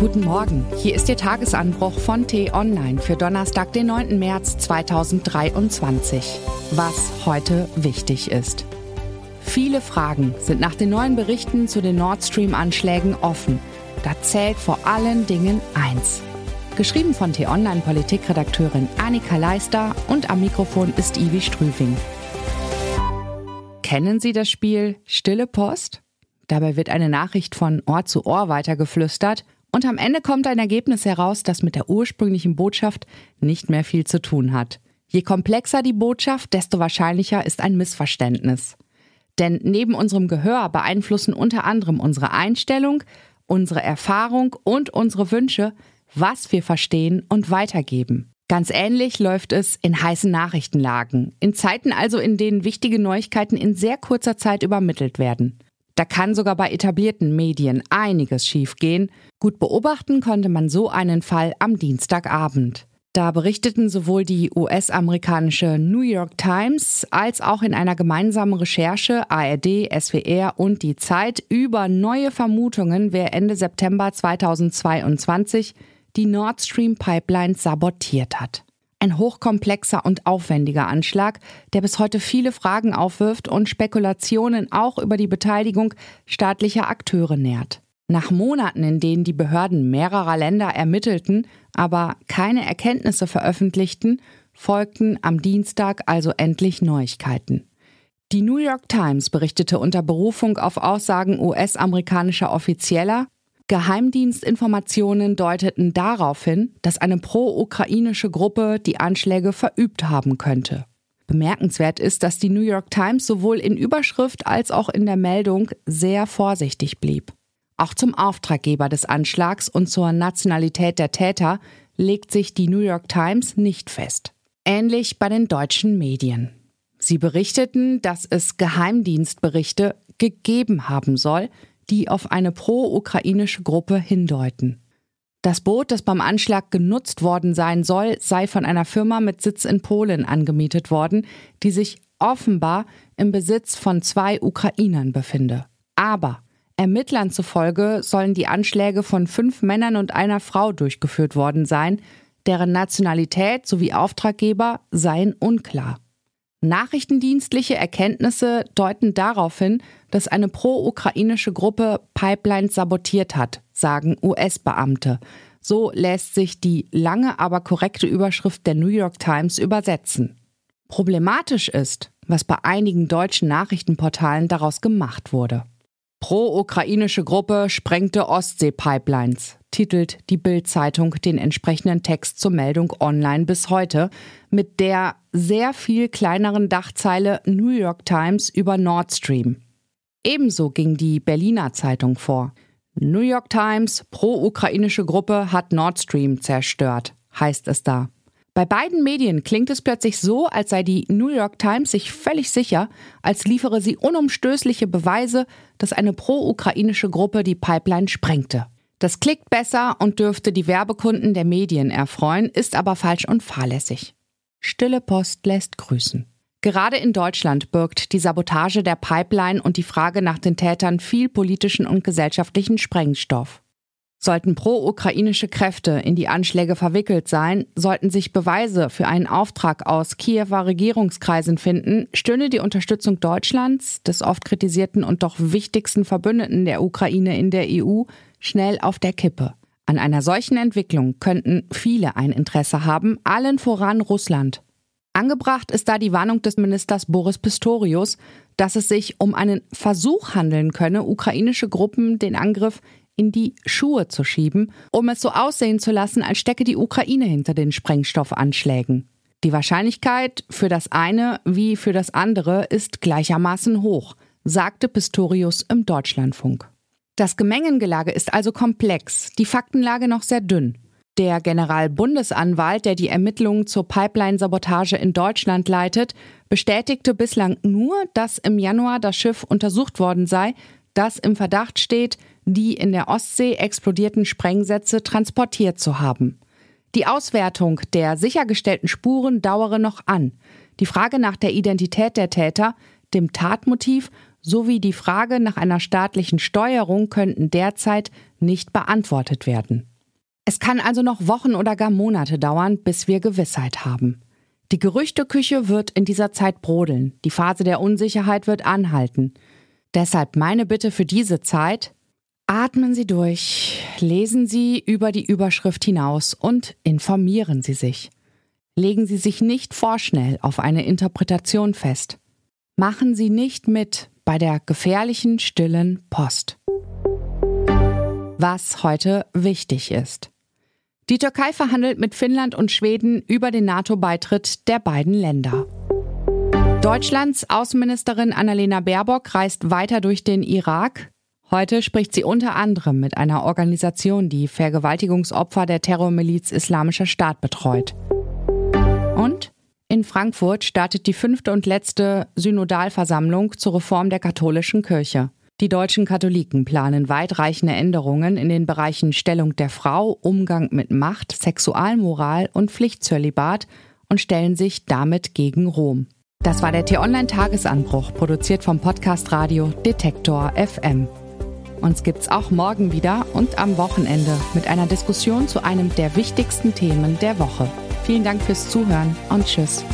Guten Morgen, hier ist Ihr Tagesanbruch von T-Online für Donnerstag, den 9. März 2023. Was heute wichtig ist. Viele Fragen sind nach den neuen Berichten zu den Nord Stream-Anschlägen offen. Da zählt vor allen Dingen eins. Geschrieben von T-Online-Politikredakteurin Annika Leister und am Mikrofon ist Ivi Strüving. Kennen Sie das Spiel Stille Post? Dabei wird eine Nachricht von Ohr zu Ohr weitergeflüstert und am Ende kommt ein Ergebnis heraus, das mit der ursprünglichen Botschaft nicht mehr viel zu tun hat. Je komplexer die Botschaft, desto wahrscheinlicher ist ein Missverständnis. Denn neben unserem Gehör beeinflussen unter anderem unsere Einstellung, unsere Erfahrung und unsere Wünsche, was wir verstehen und weitergeben. Ganz ähnlich läuft es in heißen Nachrichtenlagen, in Zeiten also, in denen wichtige Neuigkeiten in sehr kurzer Zeit übermittelt werden. Da kann sogar bei etablierten Medien einiges schiefgehen. Gut beobachten konnte man so einen Fall am Dienstagabend. Da berichteten sowohl die US-amerikanische New York Times als auch in einer gemeinsamen Recherche ARD, SWR und die Zeit über neue Vermutungen, wer Ende September 2022 die Nord Stream Pipeline sabotiert hat. Ein hochkomplexer und aufwendiger Anschlag, der bis heute viele Fragen aufwirft und Spekulationen auch über die Beteiligung staatlicher Akteure nährt. Nach Monaten, in denen die Behörden mehrerer Länder ermittelten, aber keine Erkenntnisse veröffentlichten, folgten am Dienstag also endlich Neuigkeiten. Die New York Times berichtete unter Berufung auf Aussagen US-amerikanischer Offizieller, Geheimdienstinformationen deuteten darauf hin, dass eine pro-ukrainische Gruppe die Anschläge verübt haben könnte. Bemerkenswert ist, dass die New York Times sowohl in Überschrift als auch in der Meldung sehr vorsichtig blieb. Auch zum Auftraggeber des Anschlags und zur Nationalität der Täter legt sich die New York Times nicht fest. Ähnlich bei den deutschen Medien. Sie berichteten, dass es Geheimdienstberichte gegeben haben soll, die auf eine pro-ukrainische Gruppe hindeuten. Das Boot, das beim Anschlag genutzt worden sein soll, sei von einer Firma mit Sitz in Polen angemietet worden, die sich offenbar im Besitz von zwei Ukrainern befinde. Aber Ermittlern zufolge sollen die Anschläge von fünf Männern und einer Frau durchgeführt worden sein, deren Nationalität sowie Auftraggeber seien unklar. Nachrichtendienstliche Erkenntnisse deuten darauf hin, dass eine pro-ukrainische Gruppe Pipelines sabotiert hat, sagen US-Beamte. So lässt sich die lange, aber korrekte Überschrift der New York Times übersetzen. Problematisch ist, was bei einigen deutschen Nachrichtenportalen daraus gemacht wurde. Pro-ukrainische Gruppe sprengte Ostsee-Pipelines, titelt die Bild-Zeitung den entsprechenden Text zur Meldung online bis heute mit der sehr viel kleineren Dachzeile New York Times über Nord Stream. Ebenso ging die Berliner Zeitung vor. New York Times, pro-ukrainische Gruppe hat Nord Stream zerstört, heißt es da. Bei beiden Medien klingt es plötzlich so, als sei die New York Times sich völlig sicher, als liefere sie unumstößliche Beweise, dass eine pro-ukrainische Gruppe die Pipeline sprengte. Das klickt besser und dürfte die Werbekunden der Medien erfreuen, ist aber falsch und fahrlässig. Stille Post lässt grüßen. Gerade in Deutschland birgt die Sabotage der Pipeline und die Frage nach den Tätern viel politischen und gesellschaftlichen Sprengstoff. Sollten pro-ukrainische Kräfte in die Anschläge verwickelt sein, sollten sich Beweise für einen Auftrag aus Kiewer Regierungskreisen finden, stünde die Unterstützung Deutschlands, des oft kritisierten und doch wichtigsten Verbündeten der Ukraine in der EU, schnell auf der Kippe. An einer solchen Entwicklung könnten viele ein Interesse haben, allen voran Russland. Angebracht ist da die Warnung des Ministers Boris Pistorius, dass es sich um einen Versuch handeln könne, ukrainische Gruppen den Angriff in die Schuhe zu schieben, um es so aussehen zu lassen, als stecke die Ukraine hinter den Sprengstoffanschlägen. Die Wahrscheinlichkeit für das eine wie für das andere ist gleichermaßen hoch, sagte Pistorius im Deutschlandfunk. Das Gemengengelage ist also komplex, die Faktenlage noch sehr dünn. Der Generalbundesanwalt, der die Ermittlungen zur Pipeline-Sabotage in Deutschland leitet, bestätigte bislang nur, dass im Januar das Schiff untersucht worden sei, das im Verdacht steht, die in der Ostsee explodierten Sprengsätze transportiert zu haben. Die Auswertung der sichergestellten Spuren dauere noch an. Die Frage nach der Identität der Täter, dem Tatmotiv sowie die Frage nach einer staatlichen Steuerung könnten derzeit nicht beantwortet werden. Es kann also noch Wochen oder gar Monate dauern, bis wir Gewissheit haben. Die Gerüchteküche wird in dieser Zeit brodeln, die Phase der Unsicherheit wird anhalten. Deshalb meine Bitte für diese Zeit, atmen Sie durch, lesen Sie über die Überschrift hinaus und informieren Sie sich. Legen Sie sich nicht vorschnell auf eine Interpretation fest. Machen Sie nicht mit bei der gefährlichen stillen Post. Was heute wichtig ist. Die Türkei verhandelt mit Finnland und Schweden über den NATO-Beitritt der beiden Länder. Deutschlands Außenministerin Annalena Baerbock reist weiter durch den Irak. Heute spricht sie unter anderem mit einer Organisation, die Vergewaltigungsopfer der Terrormiliz Islamischer Staat betreut. Und in Frankfurt startet die fünfte und letzte Synodalversammlung zur Reform der katholischen Kirche. Die deutschen Katholiken planen weitreichende Änderungen in den Bereichen Stellung der Frau, Umgang mit Macht, Sexualmoral und Pflichtzölibat und stellen sich damit gegen Rom. Das war der T-Online-Tagesanbruch, produziert vom Podcast Radio Detektor FM. Uns gibt's auch morgen wieder und am Wochenende mit einer Diskussion zu einem der wichtigsten Themen der Woche. Vielen Dank fürs Zuhören und Tschüss.